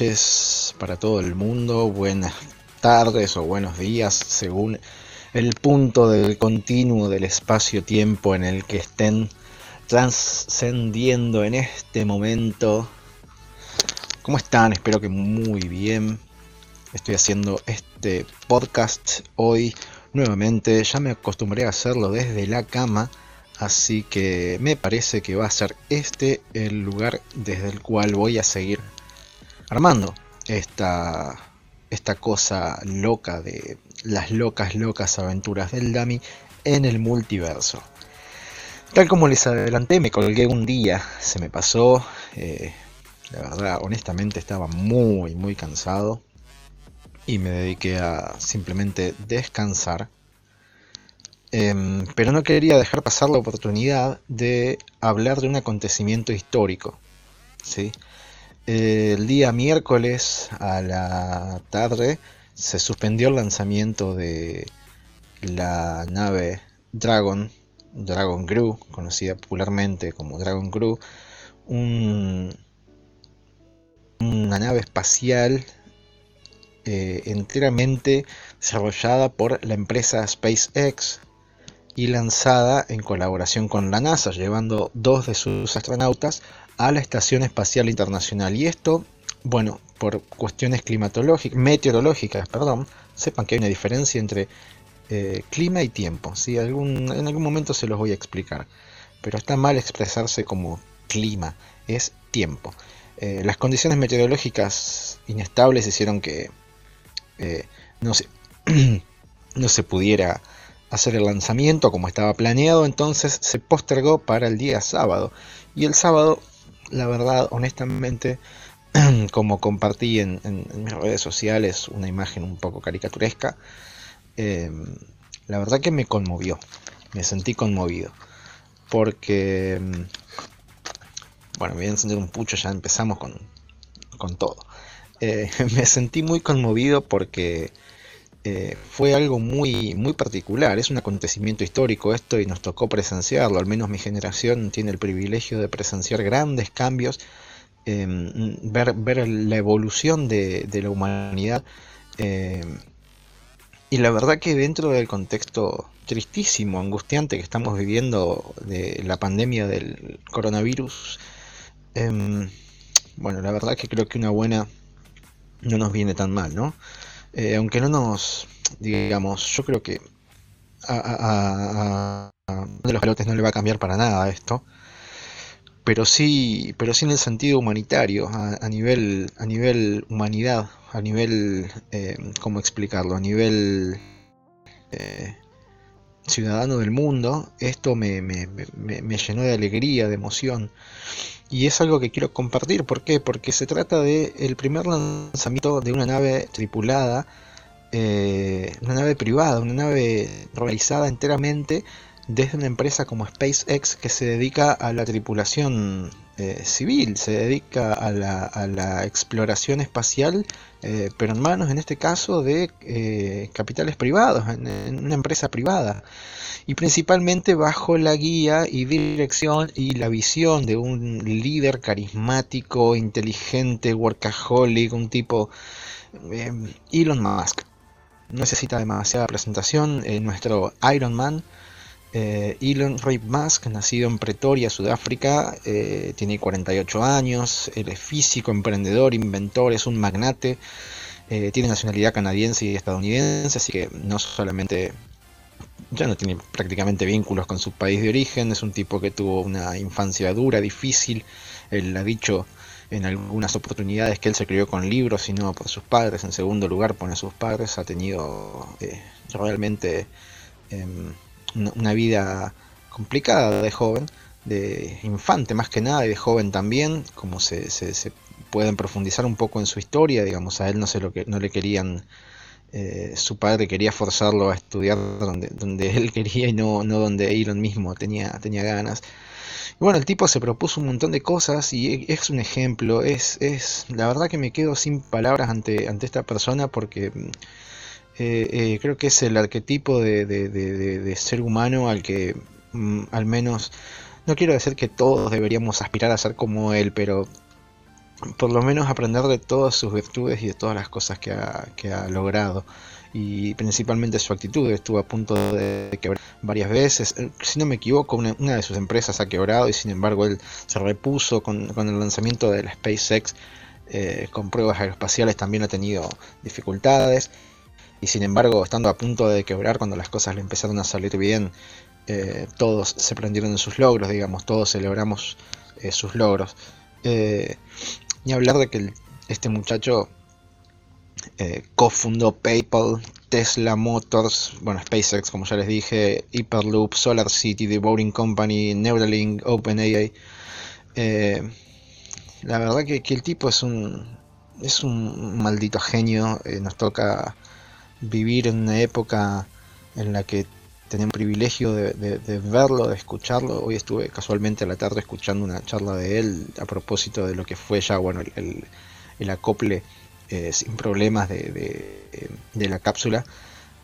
noches para todo el mundo, buenas tardes o buenos días según el punto del continuo del espacio-tiempo en el que estén trascendiendo en este momento. ¿Cómo están? Espero que muy bien. Estoy haciendo este podcast hoy nuevamente. Ya me acostumbré a hacerlo desde la cama. Así que me parece que va a ser este el lugar desde el cual voy a seguir armando esta, esta cosa loca de las locas, locas aventuras del Dami en el multiverso. Tal como les adelanté, me colgué un día, se me pasó, eh, la verdad, honestamente estaba muy, muy cansado y me dediqué a simplemente descansar. Em, pero no quería dejar pasar la oportunidad de hablar de un acontecimiento histórico. ¿sí? El día miércoles a la tarde se suspendió el lanzamiento de la nave Dragon, Dragon Crew, conocida popularmente como Dragon Crew, una nave espacial eh, enteramente desarrollada por la empresa SpaceX y lanzada en colaboración con la NASA, llevando dos de sus astronautas a la Estación Espacial Internacional. Y esto bueno, por cuestiones climatológicas, meteorológicas, perdón, sepan que hay una diferencia entre eh, clima y tiempo. ¿sí? Algún, en algún momento se los voy a explicar. Pero está mal expresarse como clima, es tiempo. Eh, las condiciones meteorológicas inestables hicieron que eh, no, se, no se pudiera hacer el lanzamiento como estaba planeado, entonces se postergó para el día sábado. Y el sábado, la verdad, honestamente, como compartí en, mis redes sociales una imagen un poco caricaturesca, em, la verdad que me conmovió, me sentí conmovido, porque, em, bueno, me voy a encender un pucho, ya empezamos con, con todo. Eh, me sentí muy conmovido porque eh, fue algo muy, muy particular, es un acontecimiento histórico esto y nos tocó presenciarlo, al menos mi generación tiene el privilegio de presenciar grandes cambios Em, ver, ver, la evolución de, la humanidad. Em, y la verdad que dentro del contexto tristísimo, angustiante que estamos viviendo de la pandemia del coronavirus, em, bueno, la verdad que creo que una buena no nos viene tan mal, ¿no? Eh, aunque no nos, digamos, yo creo que a, a, de los pelotes no le va a cambiar para nada esto pero sí, pero sí en el sentido humanitario, a, nivel, a nivel humanidad, a nivel, eh, ¿cómo explicarlo? A nivel eh, ciudadano del mundo, esto me, me, me, llenó de alegría, de emoción. Y es algo que quiero compartir, ¿por qué? Porque se trata de el primer lanzamiento de una nave tripulada, eh, una nave privada, una nave realizada enteramente desde una empresa como SpaceX que se dedica a la tripulación eh, civil, se dedica a la, exploración espacial, eh, pero en manos en este caso de eh, capitales privados, en, una empresa privada, y principalmente bajo la guía y dirección y la visión de un líder carismático, inteligente, workaholic, un tipo Elon Musk. No necesita demasiada presentación, nuestro Iron Man eh, Elon Ray Musk, nacido en Pretoria, Sudáfrica, eh, tiene 48 años, es físico, emprendedor, inventor, es un magnate, eh, tiene nacionalidad canadiense y estadounidense, así que no solamente ya no tiene prácticamente vínculos con su país de origen, es un tipo que tuvo una infancia dura, difícil, él ha dicho en algunas oportunidades que él se crió con libros y no por sus padres, en segundo lugar pone a sus padres, ha tenido realmente em, una vida complicada de joven, de infante más que nada y de joven también, como se, se, pueden profundizar un poco en su historia, digamos, a él no sé lo que no le querían eh, su padre quería forzarlo a estudiar donde, él quería y no, no donde Elon mismo tenía, tenía ganas. Y bueno, el tipo se propuso un montón de cosas y es un ejemplo, es, es la verdad que me quedo sin palabras ante, ante esta persona porque eh, eh, creo que es el arquetipo de, ser humano al que mm, al menos, no quiero decir que todos deberíamos aspirar a ser como él, pero por lo menos aprender de todas sus virtudes y de todas las cosas que ha, que ha logrado y principalmente su actitud. Estuvo a punto de quebrar varias veces. Eh, si no me equivoco, una, de sus empresas ha quebrado y sin embargo él se repuso con, con el lanzamiento de la SpaceX. Eh, con pruebas aeroespaciales también ha tenido dificultades y sin embargo estando a punto de quebrar cuando las cosas le empezaron a salir bien eh, todos se prendieron en sus logros digamos todos celebramos sus logros ni hablar de que este muchacho eh, cofundó PayPal, Tesla Motors, bueno, SpaceX, como ya les dije, Hyperloop, SolarCity, The Boring Company, Neuralink, OpenAI. Eh, la verdad que, el tipo es un, es un maldito genio. Eh, nos toca vivir en una época en la que tenemos privilegio de, verlo, de escucharlo. Hoy estuve casualmente a la tarde escuchando una charla de él a propósito de lo que fue ya bueno el, el acople eh, sin problemas de, la cápsula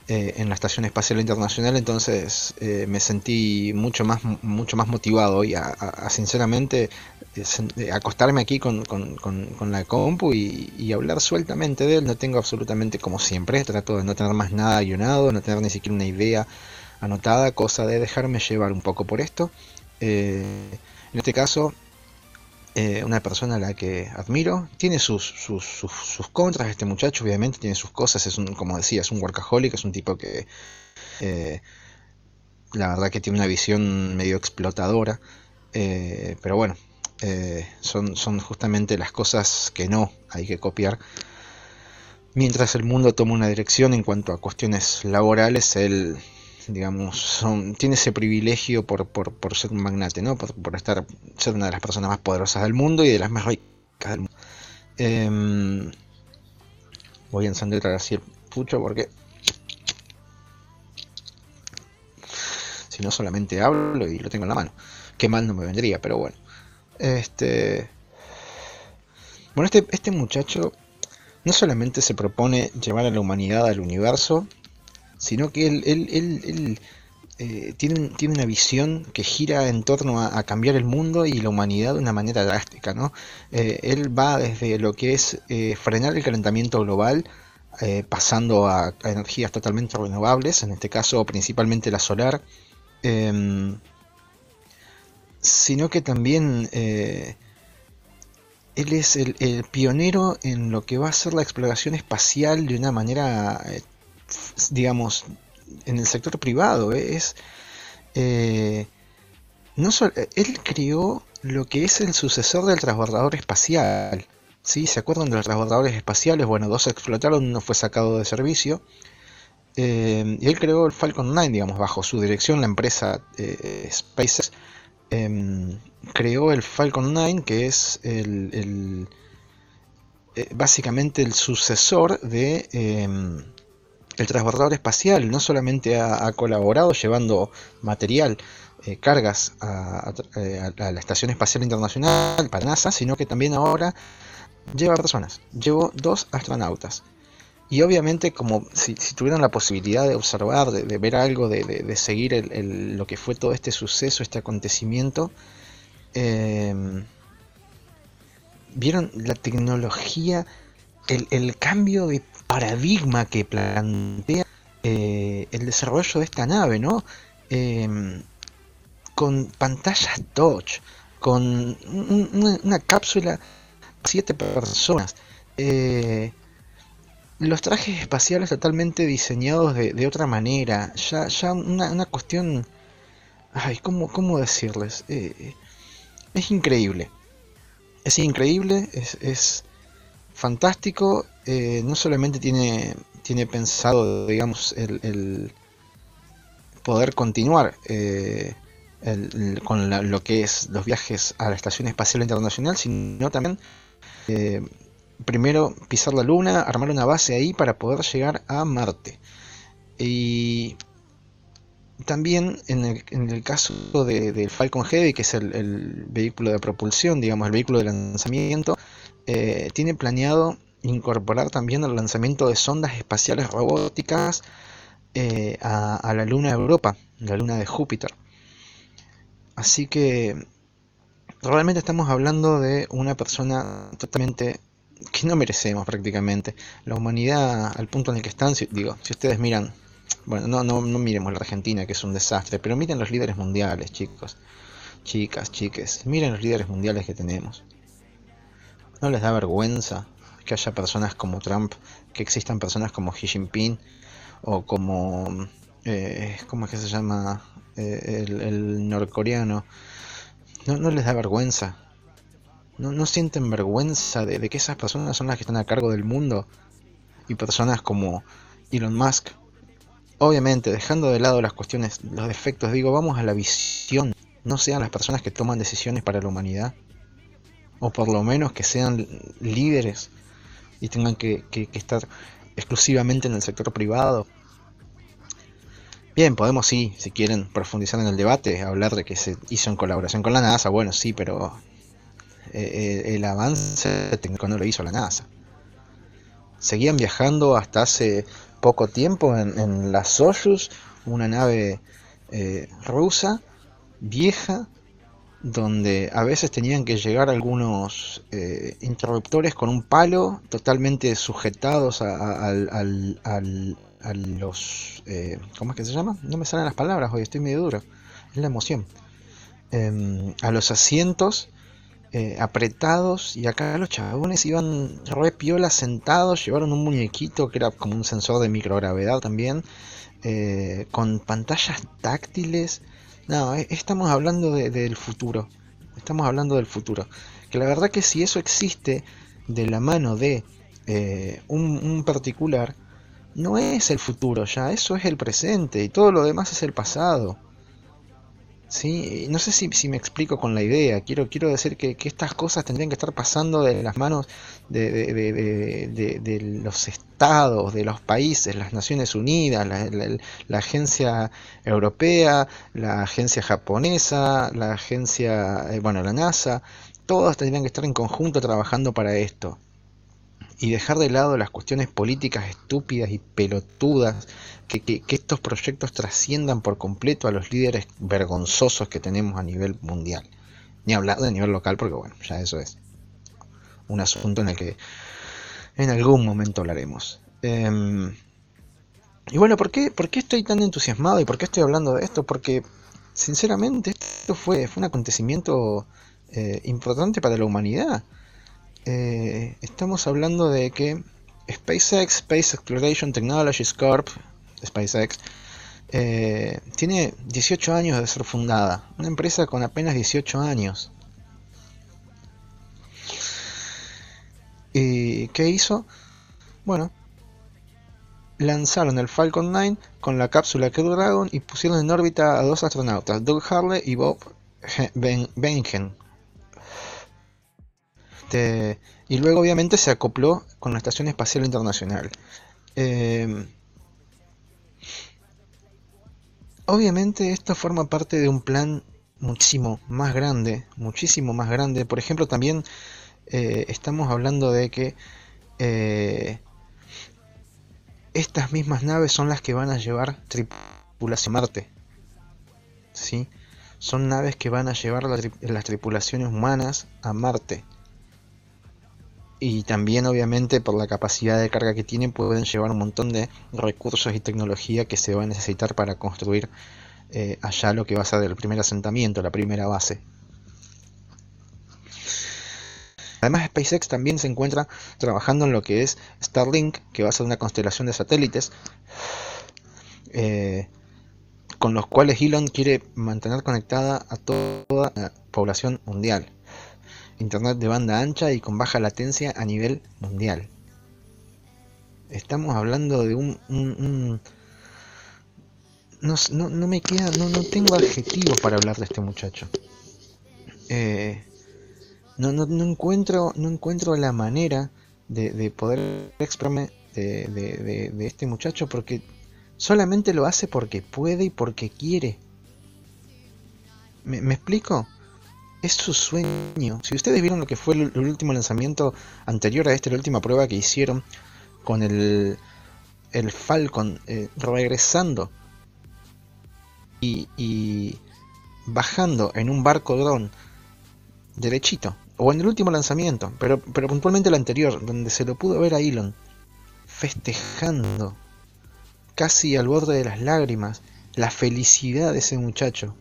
eh, en la Estación Espacial Internacional, entonces eh, me sentí mucho más, mucho más motivado y a, sinceramente acostarme aquí con, la compu y, hablar sueltamente de él. No tengo absolutamente como siempre, trato de no tener más nada guionado, no tener ni siquiera una idea anotada, cosa de dejarme llevar un poco por esto. en este caso, eh, una persona a la que admiro. Tiene sus, sus, sus, contras, este muchacho obviamente tiene sus cosas, es un, como decía, es un workaholic, es un tipo que eh, la verdad que tiene una visión medio explotadora, eh, pero bueno, son, son justamente las cosas que no hay que copiar. Mientras el mundo toma una dirección en cuanto a cuestiones laborales, él digamos, son, tiene ese privilegio por, ser un magnate, ¿no? Por, estar, ser una de las personas más poderosas del mundo y de las más ricas del mundo. Em, voy a encender así el pucho porque si no solamente hablo y lo tengo en la mano. Qué mal no me vendría, pero bueno. Este. Bueno, este, este muchacho no solamente se propone llevar a la humanidad al universo, sino que él, él, eh, tiene, tiene, una visión que gira en torno a, cambiar el mundo y la humanidad de una manera drástica. ¿no? Eh, él va desde lo que es eh, frenar el calentamiento global, pasando a, energías totalmente renovables, en este caso principalmente la solar, em, sino que también él es el, el, pionero en lo que va a ser la exploración espacial de una manera digamos, en el sector privado. ¿eh? Es, eh, no él creó lo que es el sucesor del transbordador espacial. ¿sí? ¿Se acuerdan de los transbordadores espaciales? Bueno, dos explotaron, uno fue sacado de servicio. Eh, y él creó el Falcon 9, digamos, bajo su dirección, la empresa SpaceX em, creó el Falcon 9, que es el, básicamente el sucesor de em, el transbordador espacial no solamente ha, colaborado llevando material, eh, cargas eh, a, la Estación Espacial Internacional para NASA, sino que también ahora lleva personas. Llevó dos astronautas. Y obviamente, como si, tuvieran la posibilidad de observar, de, ver algo, de, seguir lo que fue todo este suceso, este acontecimiento, em, vieron la tecnología, el, cambio de paradigma que plantea eh, el desarrollo de esta nave, ¿no? Em, con pantallas touch, con una, cápsula siete personas, eh, los trajes espaciales totalmente diseñados de, otra manera, ya, ya una, cuestión, ay, ¿cómo, cómo decirles? Eh, es increíble, es increíble, es, es fantástico eh, no solamente tiene, tiene pensado, digamos, el, poder continuar eh, con lo que es los viajes a la Estación Espacial Internacional, sino también eh, primero pisar la Luna, armar una base ahí para poder llegar a Marte. Y también en el, en el caso del Falcon Heavy, que es el, vehículo de propulsión, digamos, el vehículo de lanzamiento, tiene planeado incorporar también el lanzamiento de sondas espaciales robóticas eh, a, la luna de Europa, la luna de Júpiter. Así que realmente estamos hablando de una persona totalmente que no merecemos prácticamente. La humanidad al punto en el que están, digo, si ustedes miran, bueno, no, no, no miremos la Argentina que es un desastre, pero miren los líderes mundiales, chicos, chicas, chiques, miren los líderes mundiales que tenemos. ¿No les da vergüenza que haya personas como Trump, que existan personas como Xi Jinping o como, eh, ¿cómo es que se llama? Eh, el, norcoreano. ¿No, ¿No les da vergüenza ¿No, sienten vergüenza de, que esas personas son las que están a cargo del mundo? Y personas como Elon Musk. Obviamente, dejando de lado las cuestiones, los defectos, digo, vamos a la visión. No sean las personas que toman decisiones para la humanidad. O por lo menos que sean líderes y tengan que, estar exclusivamente en el sector privado. Bien, podemos sí, si quieren profundizar en el debate, hablar de que se hizo en colaboración con la NASA, bueno, sí, pero eh, el avance técnico no lo hizo la NASA. Seguían viajando hasta hace poco tiempo en, la Soyuz, una nave eh, rusa, vieja, donde a veces tenían que llegar algunos eh, interruptores con un palo totalmente sujetados a, los... ¿Cómo es que se llama? No me salen las palabras hoy, estoy medio duro. Es la emoción. Em, a los asientos eh, apretados y acá los chabones iban re piola sentados, llevaron un muñequito que era como un sensor de microgravedad también, eh, con pantallas táctiles. No, eh, estamos hablando del futuro, estamos hablando del futuro. Que la verdad que si eso existe de la mano de un, un particular, no es el futuro ya, eso es el presente y todo lo demás es el pasado. Sí, no sé si, si, me explico con la idea. Quiero, quiero decir que, estas cosas tendrían que estar pasando de las manos de, de, los estados, de los países, las Naciones Unidas, la, agencia europea, la agencia japonesa, la agencia, eh, bueno, la NASA. Todas tendrían que estar en conjunto trabajando para esto. Y dejar de lado las cuestiones políticas estúpidas y pelotudas que, estos proyectos trasciendan por completo a los líderes vergonzosos que tenemos a nivel mundial. Ni hablar de nivel local, porque bueno, ya eso es un asunto en el que en algún momento hablaremos. Em, y bueno, ¿por qué, ¿por qué estoy tan entusiasmado y por qué estoy hablando de esto? Porque sinceramente esto fue, fue un acontecimiento eh, importante para la humanidad. Eh, estamos hablando de que SpaceX, Space Exploration Technologies Corp, SpaceX, eh, tiene 18 años de ser fundada. Una empresa con apenas 18 años. ¿Y qué hizo? Bueno, lanzaron el Falcon 9 con la cápsula Crew Dragon y pusieron en órbita a dos astronautas, Doug Harley y Bob Bengen. Y luego obviamente se acopló con la Estación Espacial Internacional. Eh, Obviamente esto forma parte de un plan muchísimo más grande, muchísimo más grande. Por ejemplo, también eh, estamos hablando de que eh, estas mismas naves son las que van a llevar tripulación a Marte. ¿sí? Son naves que van a llevar las tripulaciones humanas a Marte y también obviamente por la capacidad de carga que tienen pueden llevar un montón de recursos y tecnología que se va a necesitar para construir eh, allá lo que va a ser el primer asentamiento, la primera base. Además SpaceX también se encuentra trabajando en lo que es Starlink, que va a ser una constelación de satélites, eh, con los cuales Elon quiere mantener conectada a toda la población mundial. Internet de banda ancha y con baja latencia a nivel mundial. Estamos hablando de un... No, me queda, no, no tengo adjetivos para hablar de este muchacho. Eh, no, no, no, encuentro, no encuentro la manera de, poder expresarme de, este muchacho porque solamente lo hace porque puede y porque quiere. me explico? Es su sueño. Si ustedes vieron lo que fue el, último lanzamiento anterior a este, la última prueba que hicieron con el, el Falcon eh, regresando y, bajando en un barco dron derechito, o en el último lanzamiento, pero, pero puntualmente el anterior, donde se lo pudo ver a Elon festejando, casi al borde de las lágrimas, la felicidad de ese muchacho.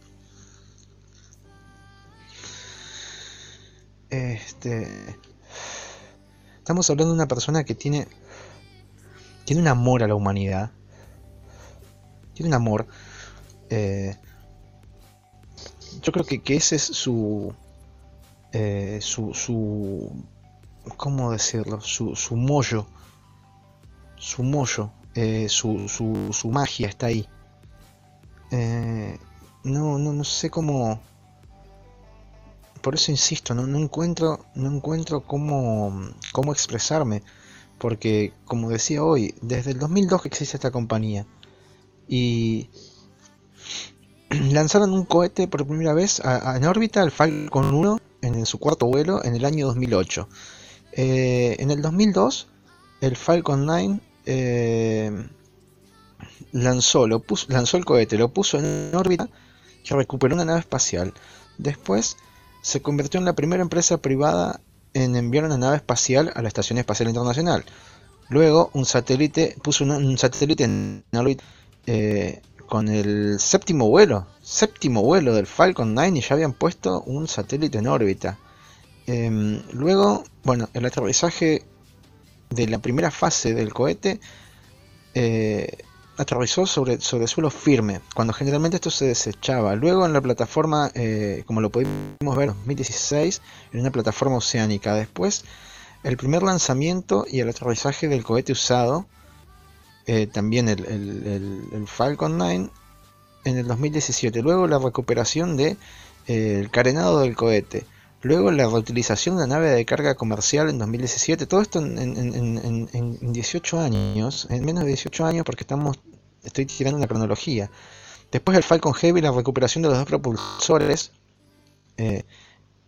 Este, estamos hablando de una persona que tiene, tiene un amor a la humanidad, tiene un amor. Eh, yo creo que, ese es su, eh, su, su, ¿cómo decirlo? Su, su mollo, su mollo, eh, su, su, su, magia está ahí. No, no, no sé cómo, por eso insisto, no, encuentro, no encuentro cómo, cómo expresarme, porque como decía hoy, desde el 2002 que existe esta compañía y lanzaron un cohete por primera vez a, en órbita, el Falcon 1, en su cuarto vuelo en el año 2008. Eh, en el 2002, el Falcon 9 eh, lanzó, lo puso, lanzó el cohete, lo puso en órbita y recuperó una nave espacial. Después se convirtió en la primera empresa privada en enviar una nave espacial a la Estación Espacial Internacional. Luego, un satélite puso un, satélite en órbita eh, con el séptimo vuelo, séptimo vuelo del Falcon 9 y ya habían puesto un satélite en órbita. Em, luego, bueno, el aterrizaje de la primera fase del cohete eh, aterrizó sobre, sobre suelo firme, cuando generalmente esto se desechaba. Luego en la plataforma, eh, como lo pudimos ver en 2016, en una plataforma oceánica. Después, el primer lanzamiento y el aterrizaje del cohete usado eh, también el, Falcon 9 en el 2017, luego la recuperación de, eh, el carenado del cohete, luego la reutilización de la nave de carga comercial en 2017, todo esto en, 18 años, en menos de 18 años porque estamos, estoy tirando una cronología. Después el Falcon Heavy, la recuperación de los dos propulsores. Eh,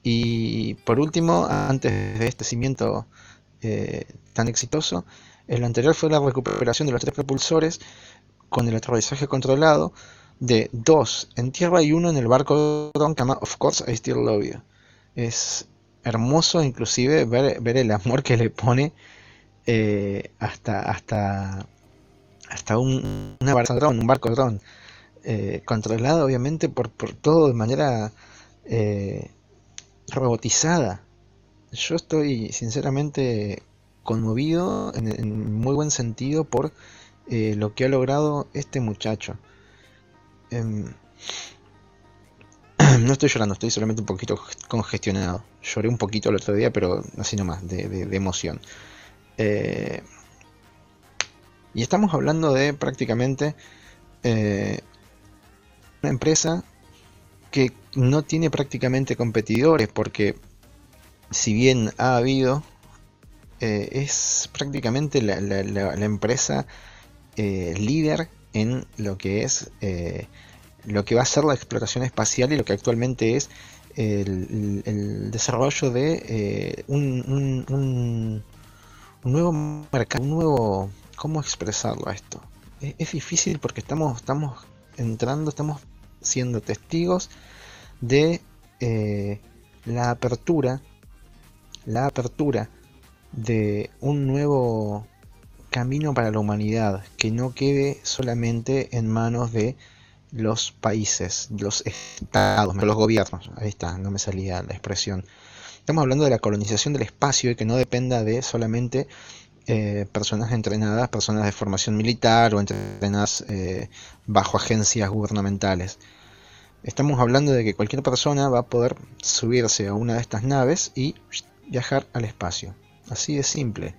y por último, antes de este cimiento tan exitoso, el anterior fue la recuperación de los tres propulsores con el aterrizaje controlado de dos en tierra y uno en el barco llama Of Course I Still Love You. Es hermoso inclusive ver, ver el amor que le pone eh, hasta hasta hasta un, barco un barco dron eh, controlado obviamente por, por, todo de manera eh, robotizada. Yo estoy sinceramente conmovido en, muy buen sentido por lo que ha logrado este muchacho. Em, no estoy llorando, estoy solamente un poquito congestionado. Lloré un poquito el otro día, pero así nomás, de, emoción. Eh, y estamos hablando de prácticamente eh, una empresa que no tiene prácticamente competidores, porque si bien ha habido eh, es prácticamente la, empresa líder en lo que es lo que va a ser la exploración espacial y lo que actualmente es el, desarrollo de un, un, nuevo mercado, un nuevo... ¿Cómo expresarlo a esto? Es, difícil porque estamos, estamos entrando, estamos siendo testigos de la apertura, la apertura de un nuevo camino para la humanidad que no quede solamente en manos de los países, los estados, los gobiernos. Ahí está, no me salía la expresión. Estamos hablando de la colonización del espacio y que no dependa de solamente eh, personas entrenadas, personas de formación militar o entrenadas eh, bajo agencias gubernamentales. Estamos hablando de que cualquier persona va a poder subirse a una de estas naves y viajar al espacio. Así de simple.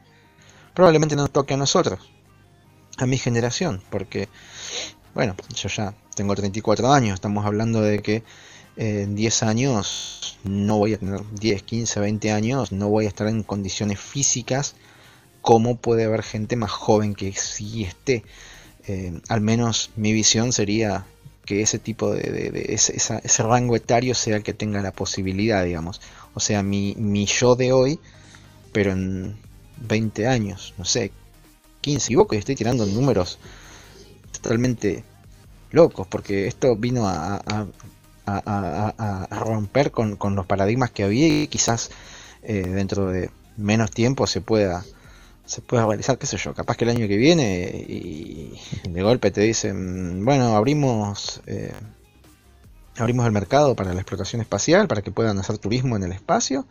Probablemente nos toque a nosotros, a mi generación, porque, bueno, yo ya tengo 34 años, estamos hablando de que en 10 años no voy a tener 10, 15, 20 años, no voy a estar en condiciones físicas como puede haber gente más joven que sí esté. Eh, al menos mi visión sería que ese tipo de, ese, ese, rango etario sea el que tenga la posibilidad, digamos. O sea, mi, mi yo de hoy pero en 20 años, no sé, 15, equivoco y estoy tirando números totalmente locos, porque esto vino a, romper con, los paradigmas que había y quizás eh, dentro de menos tiempo se pueda se pueda realizar, qué sé yo, capaz que el año que viene y, de golpe te dicen, bueno, abrimos eh, abrimos el mercado para la explotación espacial, para que puedan hacer turismo en el espacio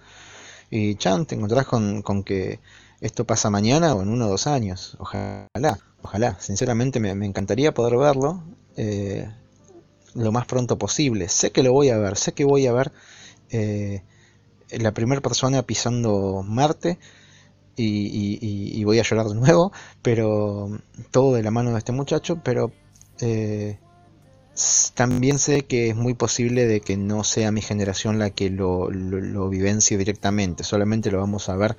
y chan, te encontrás con, con que esto pasa mañana o en uno o dos años, ojalá, ojalá, sinceramente me, encantaría poder verlo eh, lo más pronto posible, sé que lo voy a ver, sé que voy a ver eh, la primera persona pisando Marte, y, voy a llorar de nuevo, pero todo de la mano de este muchacho, pero eh, también sé que es muy posible de que no sea mi generación la que lo, lo, vivencie directamente, solamente lo vamos a ver,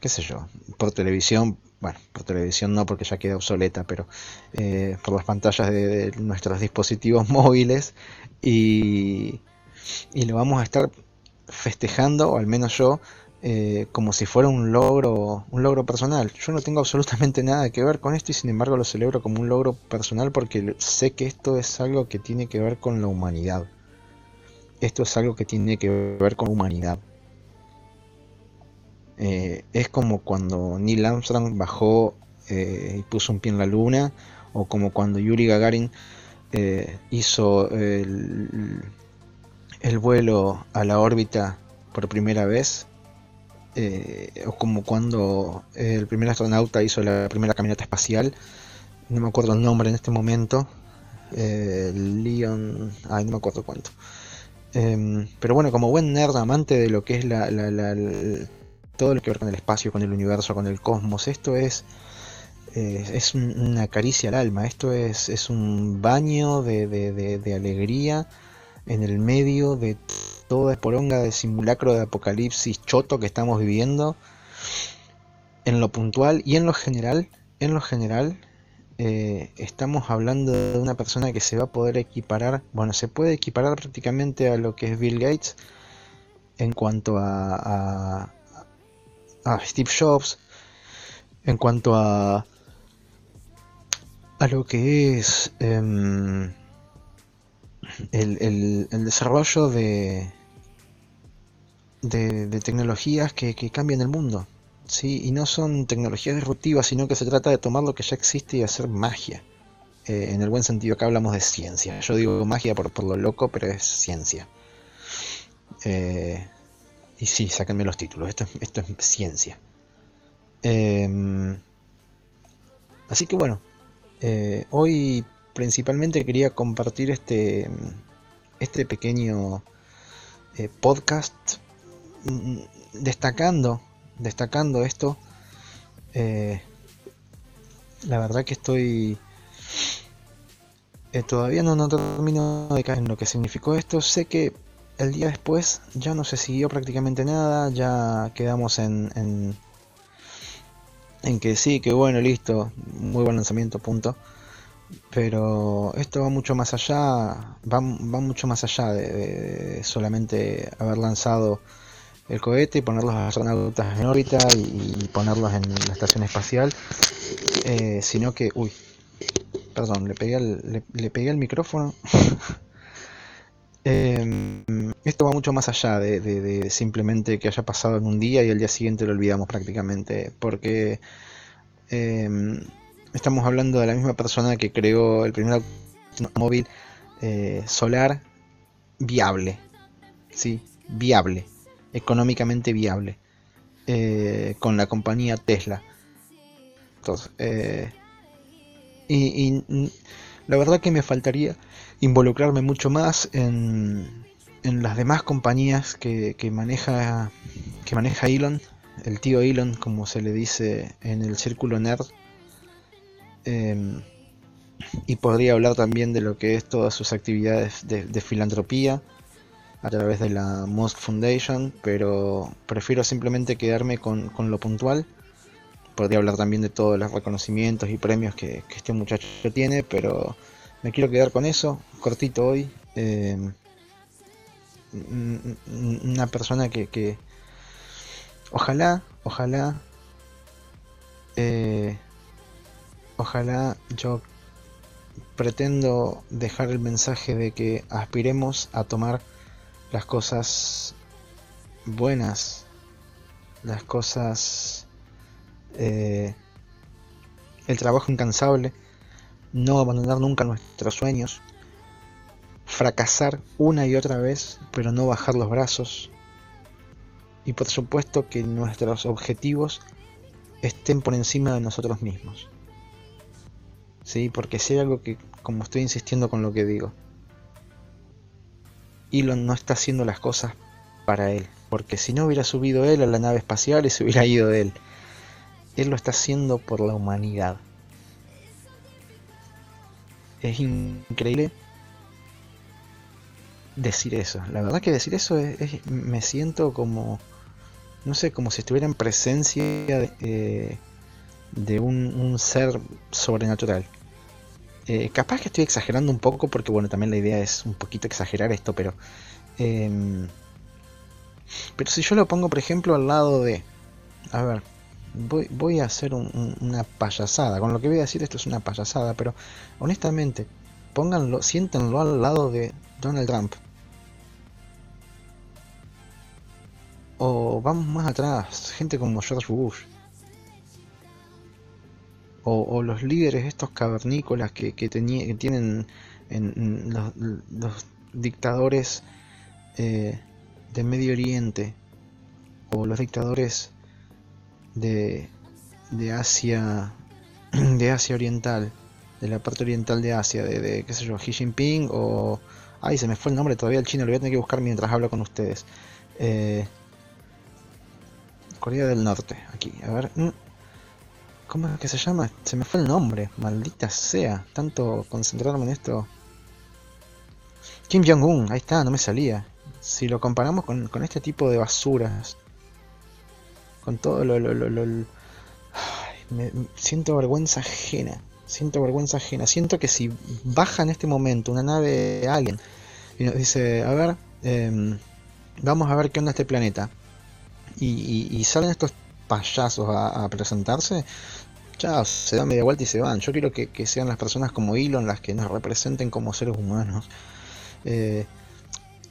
qué sé yo, por televisión, bueno, por televisión no porque ya queda obsoleta, pero eh, por las pantallas de, nuestros dispositivos móviles y, y lo vamos a estar festejando, o al menos yo, eh, como si fuera un logro, un logro personal. Yo no tengo absolutamente nada que ver con esto y sin embargo lo celebro como un logro personal porque sé que esto es algo que tiene que ver con la humanidad. Esto es algo que tiene que ver con la humanidad. Eh, es como cuando Neil Armstrong bajó eh, y puso un pie en la luna, o como cuando Yuri Gagarin hizo el, el vuelo a la órbita por primera vez eh, o como cuando el primer astronauta hizo la primera caminata espacial, no me acuerdo el nombre en este momento, eh, Leon, ay no me acuerdo cuánto. Em, pero bueno, como buen nerd amante de lo que es la, todo lo que ver con el espacio, con el universo, con el cosmos, esto es eh, es una caricia al alma, esto es, es un baño de, de alegría en el medio de toda esporonga de simulacro de apocalipsis choto que estamos viviendo, en lo puntual y en lo general, en lo general, eh, estamos hablando de una persona que se va a poder equiparar, bueno, se puede equiparar prácticamente a lo que es Bill Gates en cuanto a, Steve Jobs, en cuanto a, a lo que es em, el, desarrollo de, de, tecnologías que, cambian el mundo. ¿sí? Y no son tecnologías disruptivas, sino que se trata de tomar lo que ya existe y hacer magia. Eh, en el buen sentido, acá hablamos de ciencia. Yo digo magia por, por lo loco, pero es ciencia. Eh, y sí, sáquenme los títulos, esto, esto es ciencia. Em, así que bueno, eh, hoy principalmente quería compartir este, este pequeño eh, podcast mm, destacando, destacando esto. Eh, la verdad que estoy... Todavía no, no termino de caer en lo que significó esto. Sé que el día después ya no se siguió prácticamente nada, ya quedamos en, en, en que sí, que bueno, listo, muy buen lanzamiento, punto pero esto va mucho más allá, va, mucho más allá de, solamente haber lanzado el cohete y poner los astronautas en órbita y, ponerlos en la estación espacial, eh, sino que, uy, perdón, le pegué al, le, pegué el micrófono. Em, esto va mucho más allá de, simplemente que haya pasado en un día y el día siguiente lo olvidamos prácticamente, porque em, Estamos hablando de la misma persona que creó el primer automóvil eh, solar viable, ¿sí? Viable, económicamente viable, eh, con la compañía Tesla. Entonces, eh, y, la verdad que me faltaría involucrarme mucho más en, en las demás compañías que, que, maneja que maneja Elon, el tío Elon, como se le dice en el círculo nerd Em, y podría hablar también de lo que es todas sus actividades de, filantropía a través de la Musk Foundation, pero prefiero simplemente quedarme con, lo puntual. Podría hablar también de todos los reconocimientos y premios que, este muchacho tiene, pero me quiero quedar con eso, cortito hoy. Em, una persona que, que ojalá, ojalá eh, ojalá yo pretendo dejar el mensaje de que aspiremos a tomar las cosas buenas, las cosas, eh, el trabajo incansable, no abandonar nunca nuestros sueños, fracasar una y otra vez, pero no bajar los brazos, y por supuesto que nuestros objetivos estén por encima de nosotros mismos. ¿Sí? Porque si hay algo que, como estoy insistiendo con lo que digo, Elon no está haciendo las cosas para él, porque si no hubiera subido él a la nave espacial y se hubiera ido él, él lo está haciendo por la humanidad. Es increíble decir eso. La verdad que decir eso es me siento como no sé, como si estuviera en presencia de, eh, un, ser sobrenatural. Eh, capaz que estoy exagerando un poco porque bueno, también la idea es un poquito exagerar esto, pero... Em, pero si yo lo pongo, por ejemplo, al lado de... A ver, voy, voy a hacer una payasada. Con lo que voy a decir esto es una payasada, pero honestamente, pónganlo, siéntenlo al lado de Donald Trump. O vamos más atrás, gente como George Bush. O, los líderes estos cavernícolas que, que, tienen en, los, dictadores eh, de Medio Oriente. O los dictadores de, de Asia de Asia Oriental, de la parte oriental de Asia, de, de, qué sé yo, Xi Jinping o... Ay, se me fue el nombre todavía el chino, lo voy a tener que buscar mientras hablo con ustedes. Eh, Corea del Norte, aquí, a ver. Mm. ¿Cómo es que se llama? Se me fue el nombre, maldita sea. Tanto concentrarme en esto. Kim Jong-un, ahí está, no me salía. Si lo comparamos con, este tipo de basuras, con todo lo... lo, lo, me, siento vergüenza ajena. Siento vergüenza ajena. Siento que si baja en este momento una nave de alguien y nos dice, a ver, em, vamos a ver qué onda este planeta y, salen estos payasos a, presentarse, ya se dan media vuelta y se van. Yo quiero que, sean las personas como Elon las que nos representen como seres humanos. Eh,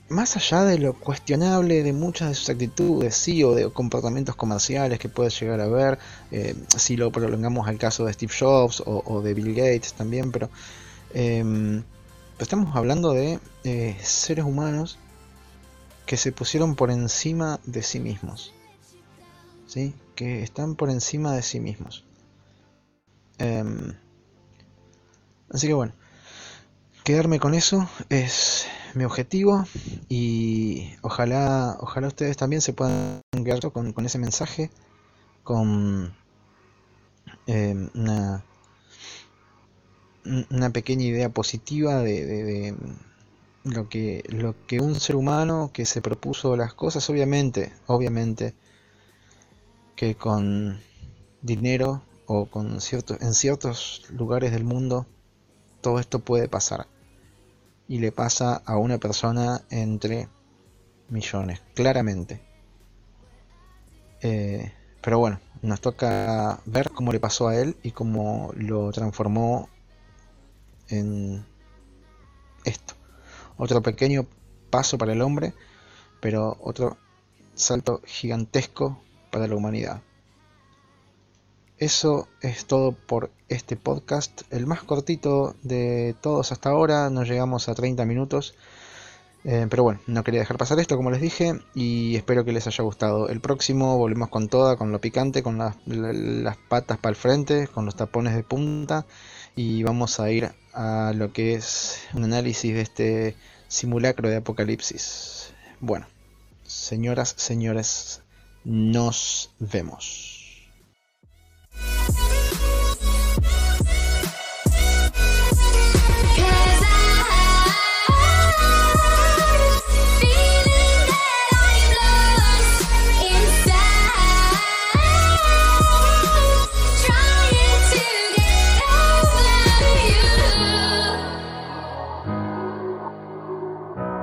más allá de lo cuestionable de muchas de sus actitudes, sí, o de comportamientos comerciales que puede llegar a ver, eh, si lo prolongamos al caso de Steve Jobs o, de Bill Gates también, pero em, estamos hablando de eh, seres humanos que se pusieron por encima de sí mismos que están por encima de sí mismos. Em, así que bueno, quedarme con eso es mi objetivo y ojalá, ojalá ustedes también se puedan quedar con, ese mensaje, con em, una, una pequeña idea positiva de, de, lo que lo que un ser humano que se propuso las cosas obviamente obviamente que con dinero o con ciertos, en ciertos lugares del mundo todo esto puede pasar. Y le pasa a una persona entre millones, claramente. Eh, pero bueno, nos toca ver cómo le pasó a él y cómo lo transformó en esto. Otro pequeño paso para el hombre, pero otro salto gigantesco para la humanidad. Eso es todo por este podcast, el más cortito de todos hasta ahora, no llegamos a 30 minutos. Eh, pero bueno, no quería dejar pasar esto como les dije y espero que les haya gustado. El próximo volvemos con toda, con lo picante, con las, las patas para el frente, con los tapones de punta y vamos a ir a lo que es un análisis de este simulacro de apocalipsis. Bueno, señoras, señores, nos vemos. Bye.